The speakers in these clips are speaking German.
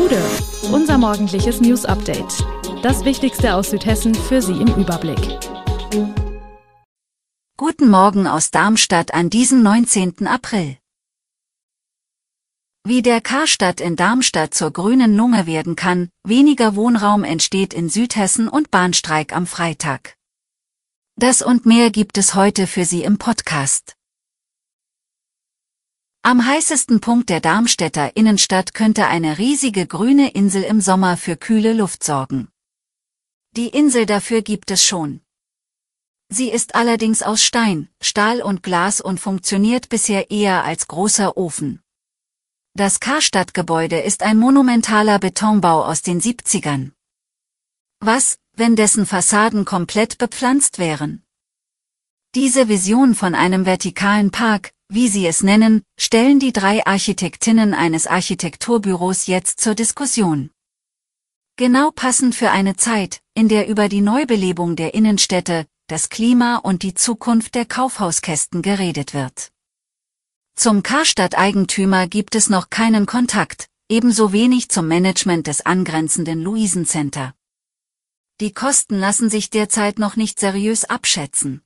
Gude, unser morgendliches News Update. Das Wichtigste aus Südhessen für Sie im Überblick. Guten Morgen aus Darmstadt an diesem 19. April. Wie der Karstadt in Darmstadt zur grünen Lunge werden kann, weniger Wohnraum entsteht in Südhessen und Bahnstreik am Freitag. Das und mehr gibt es heute für Sie im Podcast. Am heißesten Punkt der Darmstädter Innenstadt könnte eine riesige grüne Insel im Sommer für kühle Luft sorgen. Die Insel dafür gibt es schon. Sie ist allerdings aus Stein, Stahl und Glas und funktioniert bisher eher als großer Ofen. Das Karstadtgebäude ist ein monumentaler Betonbau aus den 70ern. Was, wenn dessen Fassaden komplett bepflanzt wären? Diese Vision von einem vertikalen Park, wie sie es nennen, stellen die drei Architektinnen eines Architekturbüros jetzt zur Diskussion. Genau passend für eine Zeit, in der über die Neubelebung der Innenstädte, das Klima und die Zukunft der Kaufhauskästen geredet wird. Zum Karstadt-Eigentümer gibt es noch keinen Kontakt, ebenso wenig zum Management des angrenzenden Luisencenter. Die Kosten lassen sich derzeit noch nicht seriös abschätzen.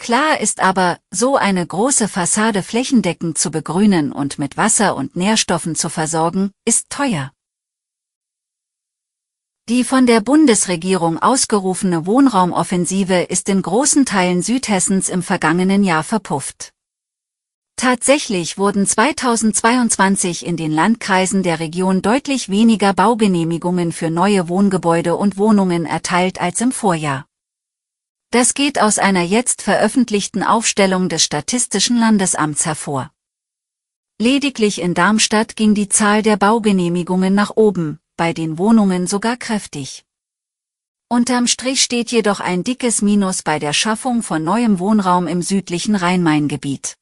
Klar ist aber, so eine große Fassade flächendeckend zu begrünen und mit Wasser und Nährstoffen zu versorgen, ist teuer. Die von der Bundesregierung ausgerufene Wohnraumoffensive ist in großen Teilen Südhessens im vergangenen Jahr verpufft. Tatsächlich wurden 2022 in den Landkreisen der Region deutlich weniger Baugenehmigungen für neue Wohngebäude und Wohnungen erteilt als im Vorjahr. Das geht aus einer jetzt veröffentlichten Aufstellung des Statistischen Landesamts hervor. Lediglich in Darmstadt ging die Zahl der Baugenehmigungen nach oben, bei den Wohnungen sogar kräftig. Unterm Strich steht jedoch ein dickes Minus bei der Schaffung von neuem Wohnraum im südlichen Rhein-Main-Gebiet.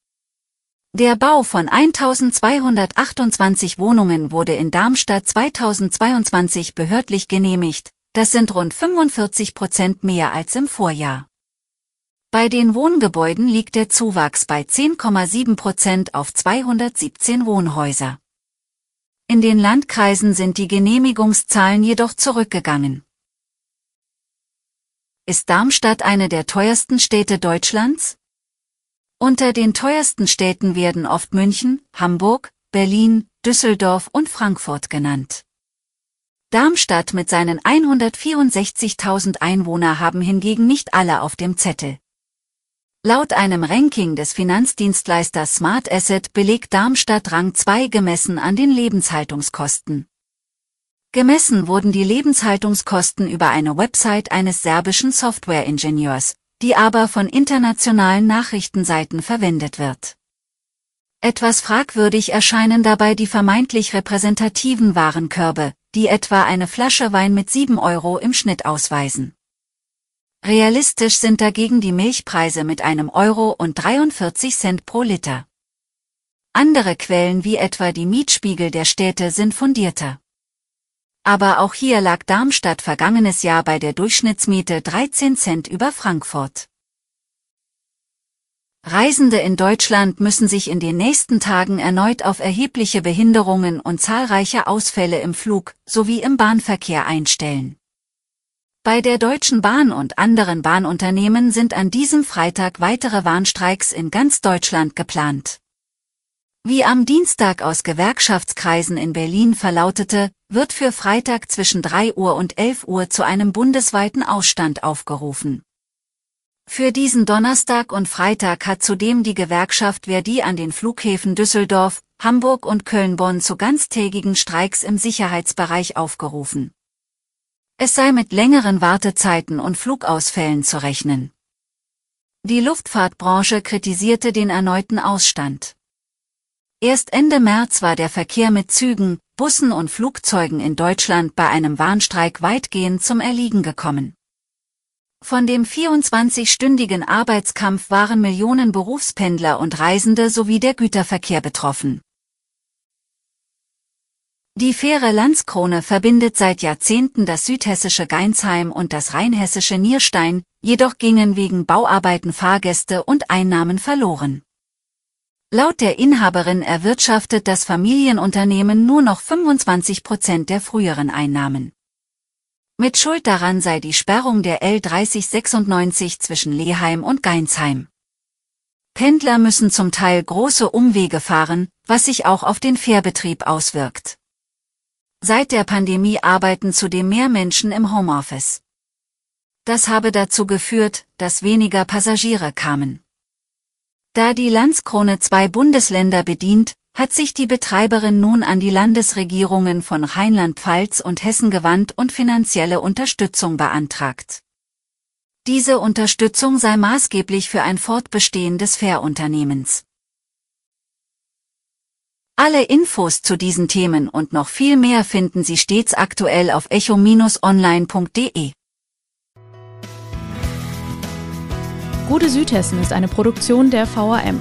Der Bau von 1228 Wohnungen wurde in Darmstadt 2022 behördlich genehmigt, das sind rund 45 Prozent mehr als im Vorjahr. Bei den Wohngebäuden liegt der Zuwachs bei 10,7 Prozent auf 217 Wohnhäuser. In den Landkreisen sind die Genehmigungszahlen jedoch zurückgegangen. Ist Darmstadt eine der teuersten Städte Deutschlands? Unter den teuersten Städten werden oft München, Hamburg, Berlin, Düsseldorf und Frankfurt genannt. Darmstadt mit seinen 164.000 Einwohner haben hingegen nicht alle auf dem Zettel. Laut einem Ranking des Finanzdienstleisters Smart Asset belegt Darmstadt Rang 2 gemessen an den Lebenshaltungskosten. Gemessen wurden die Lebenshaltungskosten über eine Website eines serbischen Softwareingenieurs, die aber von internationalen Nachrichtenseiten verwendet wird. Etwas fragwürdig erscheinen dabei die vermeintlich repräsentativen Warenkörbe, die etwa eine Flasche Wein mit 7 Euro im Schnitt ausweisen. Realistisch sind dagegen die Milchpreise mit einem Euro und 43 Cent pro Liter. Andere Quellen wie etwa die Mietspiegel der Städte sind fundierter. Aber auch hier lag Darmstadt vergangenes Jahr bei der Durchschnittsmiete 13 Cent über Frankfurt. Reisende in Deutschland müssen sich in den nächsten Tagen erneut auf erhebliche Behinderungen und zahlreiche Ausfälle im Flug sowie im Bahnverkehr einstellen. Bei der Deutschen Bahn und anderen Bahnunternehmen sind an diesem Freitag weitere Warnstreiks in ganz Deutschland geplant. Wie am Dienstag aus Gewerkschaftskreisen in Berlin verlautete, wird für Freitag zwischen 3 Uhr und 11 Uhr zu einem bundesweiten Ausstand aufgerufen. Für diesen Donnerstag und Freitag hat zudem die Gewerkschaft Verdi an den Flughäfen Düsseldorf, Hamburg und Köln-Bonn zu ganztägigen Streiks im Sicherheitsbereich aufgerufen. Es sei mit längeren Wartezeiten und Flugausfällen zu rechnen. Die Luftfahrtbranche kritisierte den erneuten Ausstand. Erst Ende März war der Verkehr mit Zügen, Bussen und Flugzeugen in Deutschland bei einem Warnstreik weitgehend zum Erliegen gekommen. Von dem 24-stündigen Arbeitskampf waren Millionen Berufspendler und Reisende sowie der Güterverkehr betroffen. Die Fähre Landskrone verbindet seit Jahrzehnten das südhessische Geinsheim und das rheinhessische Nierstein, jedoch gingen wegen Bauarbeiten Fahrgäste und Einnahmen verloren. Laut der Inhaberin erwirtschaftet das Familienunternehmen nur noch 25 Prozent der früheren Einnahmen. Mit Schuld daran sei die Sperrung der L3096 zwischen Leheim und Geinsheim. Pendler müssen zum Teil große Umwege fahren, was sich auch auf den Fährbetrieb auswirkt. Seit der Pandemie arbeiten zudem mehr Menschen im Homeoffice. Das habe dazu geführt, dass weniger Passagiere kamen. Da die Landskrone zwei Bundesländer bedient, hat sich die Betreiberin nun an die Landesregierungen von Rheinland-Pfalz und Hessen gewandt und finanzielle Unterstützung beantragt. Diese Unterstützung sei maßgeblich für ein Fortbestehen des Fährunternehmens. Alle Infos zu diesen Themen und noch viel mehr finden Sie stets aktuell auf echo-online.de. Gute Südhessen ist eine Produktion der VAM